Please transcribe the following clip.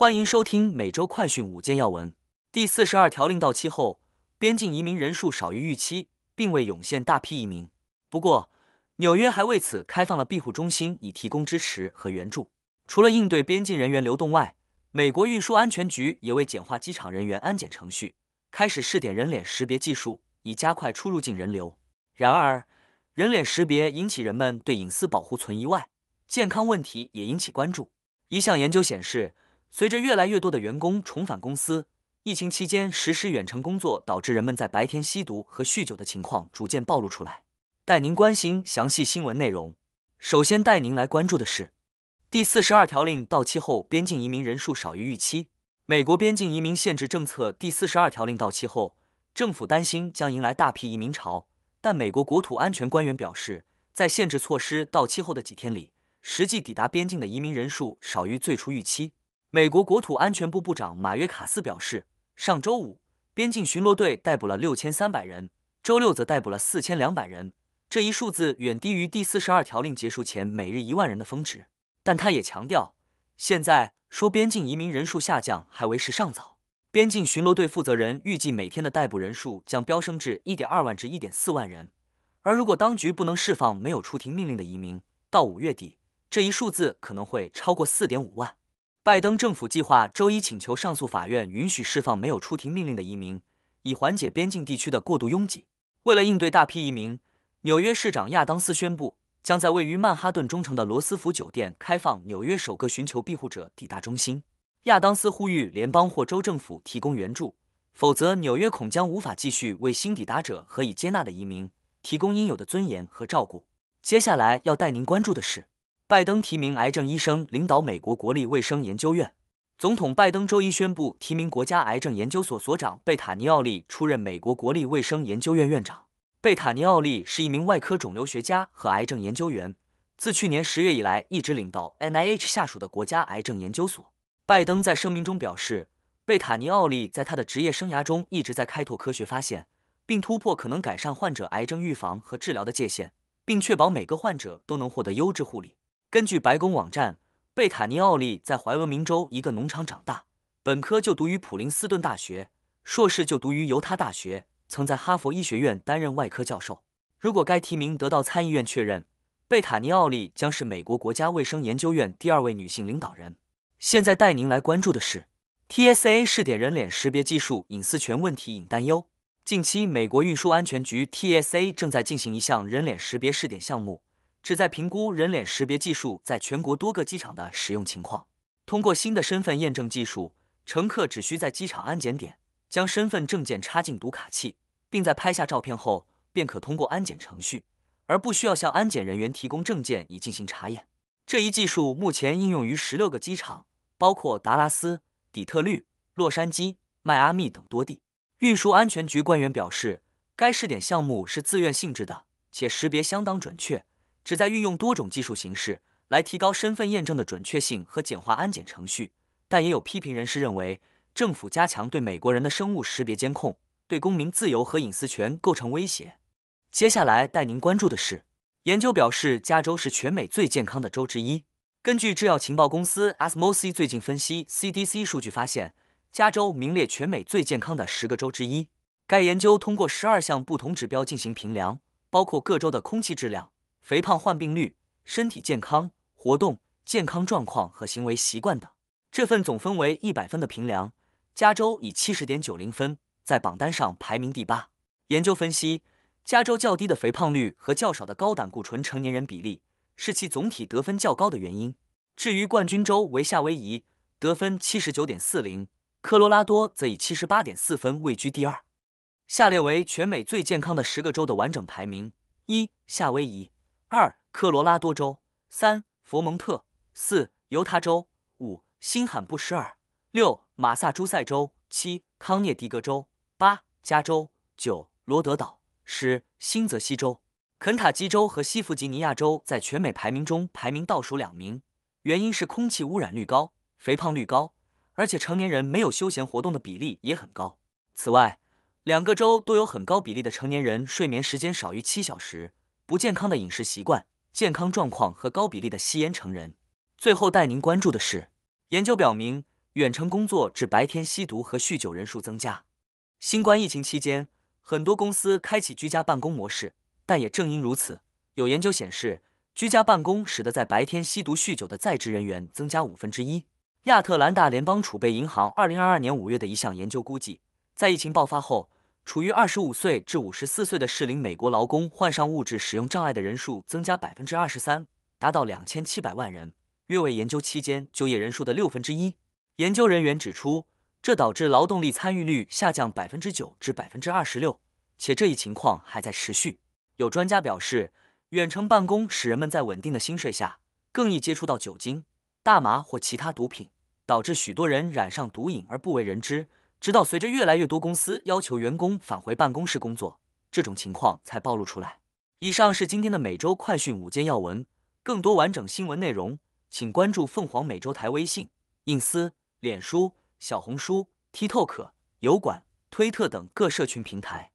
欢迎收听每周快讯五件要闻。第四十二条令到期后，边境移民人数少于预期，并未涌现大批移民。不过，纽约还为此开放了庇护中心，以提供支持和援助。除了应对边境人员流动外，美国运输安全局也为简化机场人员安检程序，开始试点人脸识别技术，以加快出入境人流。然而，人脸识别引起人们对隐私保护存疑外，健康问题也引起关注。一项研究显示，随着越来越多的员工重返公司，疫情期间实施远程工作导致人们在白天吸毒和酗酒的情况逐渐暴露出来。带您关心详细新闻内容。首先带您来关注的是，第四十二条令到期后，边境移民人数少于预期。美国边境移民限制政策第四十二条令到期后，政府担心将迎来大批移民潮。但美国国土安全官员表示，在限制措施到期后的几天里，实际抵达边境的移民人数少于最初预期。美国国土安全部部长马约卡斯表示，上周五边境巡逻队逮捕了六千三百人，周六则逮捕了四千两百人。这一数字远低于第四十二条令结束前每日一万人的峰值。但他也强调，现在说边境移民人数下降还为时尚早。边境巡逻队负责人预计每天的逮捕人数将飙升至一点二万至一点四万人。而如果当局不能释放没有出庭命令的移民，到五月底，这一数字可能会超过四点五万。拜登政府计划周一请求上诉法院允许释放没有出庭命令的移民，以缓解边境地区的过度拥挤。为了应对大批移民，纽约市长亚当斯宣布，将在位于曼哈顿中城的罗斯福酒店开放纽约首个寻求庇护者抵达中心。亚当斯呼吁联邦或州政府提供援助，否则纽约恐将无法继续为新抵达者和已接纳的移民提供应有的尊严和照顾。接下来要带您关注的是。拜登提名癌症医生领导美国国立卫生研究院。总统拜登周一宣布提名国家癌症研究所所长贝塔尼奥利出任美国国立卫生研究院院长。贝塔尼奥利是一名外科肿瘤学家和癌症研究员，自去年十月以来一直领导 NIH 下属的国家癌症研究所。拜登在声明中表示，贝塔尼奥利在他的职业生涯中一直在开拓科学发现，并突破可能改善患者癌症预防和治疗的界限，并确保每个患者都能获得优质护理。根据白宫网站，贝塔尼奥利在怀俄明州一个农场长大，本科就读于普林斯顿大学，硕士就读于犹他大学，曾在哈佛医学院担任外科教授。如果该提名得到参议院确认，贝塔尼奥利将是美国国家卫生研究院第二位女性领导人。现在带您来关注的是，TSA 试点人脸识别技术隐私权问题引担忧。近期，美国运输安全局 TSA 正在进行一项人脸识别试点项目。旨在评估人脸识别技术在全国多个机场的使用情况。通过新的身份验证技术，乘客只需在机场安检点将身份证件插进读卡器，并在拍下照片后，便可通过安检程序，而不需要向安检人员提供证件以进行查验。这一技术目前应用于十六个机场，包括达拉斯、底特律、洛杉矶、迈阿密等多地。运输安全局官员表示，该试点项目是自愿性质的，且识别相当准确。旨在运用多种技术形式来提高身份验证的准确性和简化安检程序，但也有批评人士认为，政府加强对美国人的生物识别监控，对公民自由和隐私权构成威胁。接下来带您关注的是，研究表示加州是全美最健康的州之一。根据制药情报公司 a s m o s 最近分析 CDC 数据发现，加州名列全美最健康的十个州之一。该研究通过十二项不同指标进行评量，包括各州的空气质量。肥胖患病率、身体健康、活动健康状况和行为习惯等。这份总分为一百分的评量，加州以七十点九零分在榜单上排名第八。研究分析，加州较低的肥胖率和较少的高胆固醇成年人比例是其总体得分较高的原因。至于冠军州为夏威夷，得分七十九点四零，科罗拉多则以七十八点四分位居第二。下列为全美最健康的十个州的完整排名：一、夏威夷。二、科罗拉多州；三、佛蒙特；四、犹他州；五、新罕布什尔；六、马萨诸塞州；七、康涅狄格州；八、加州；九、罗德岛；十、新泽西州。肯塔基州和西弗吉尼亚州在全美排名中排名倒数两名，原因是空气污染率高、肥胖率高，而且成年人没有休闲活动的比例也很高。此外，两个州都有很高比例的成年人睡眠时间少于七小时。不健康的饮食习惯、健康状况和高比例的吸烟成人。最后带您关注的是，研究表明，远程工作致白天吸毒和酗酒人数增加。新冠疫情期间，很多公司开启居家办公模式，但也正因如此，有研究显示，居家办公使得在白天吸毒酗酒的在职人员增加五分之一。亚特兰大联邦储备银行二零二二年五月的一项研究估计，在疫情爆发后，处于二十五岁至五十四岁的适龄美国劳工患上物质使用障碍的人数增加百分之二十三，达到两千七百万人，约为研究期间就业人数的六分之一。研究人员指出。这导致劳动力参与率下降百分之九至百分之二十六，且这一情况还在持续。有专家表示，远程办公使人们在稳定的薪水下更易接触到酒精、大麻或其他毒品，导致许多人染上毒瘾而不为人知。直到随着越来越多公司要求员工返回办公室工作，这种情况才暴露出来。以上是今天的每周快讯五件要闻，更多完整新闻内容，请关注凤凰美洲台微信、隐私、脸书。小红书、TikTok、油管、推特等各社群平台。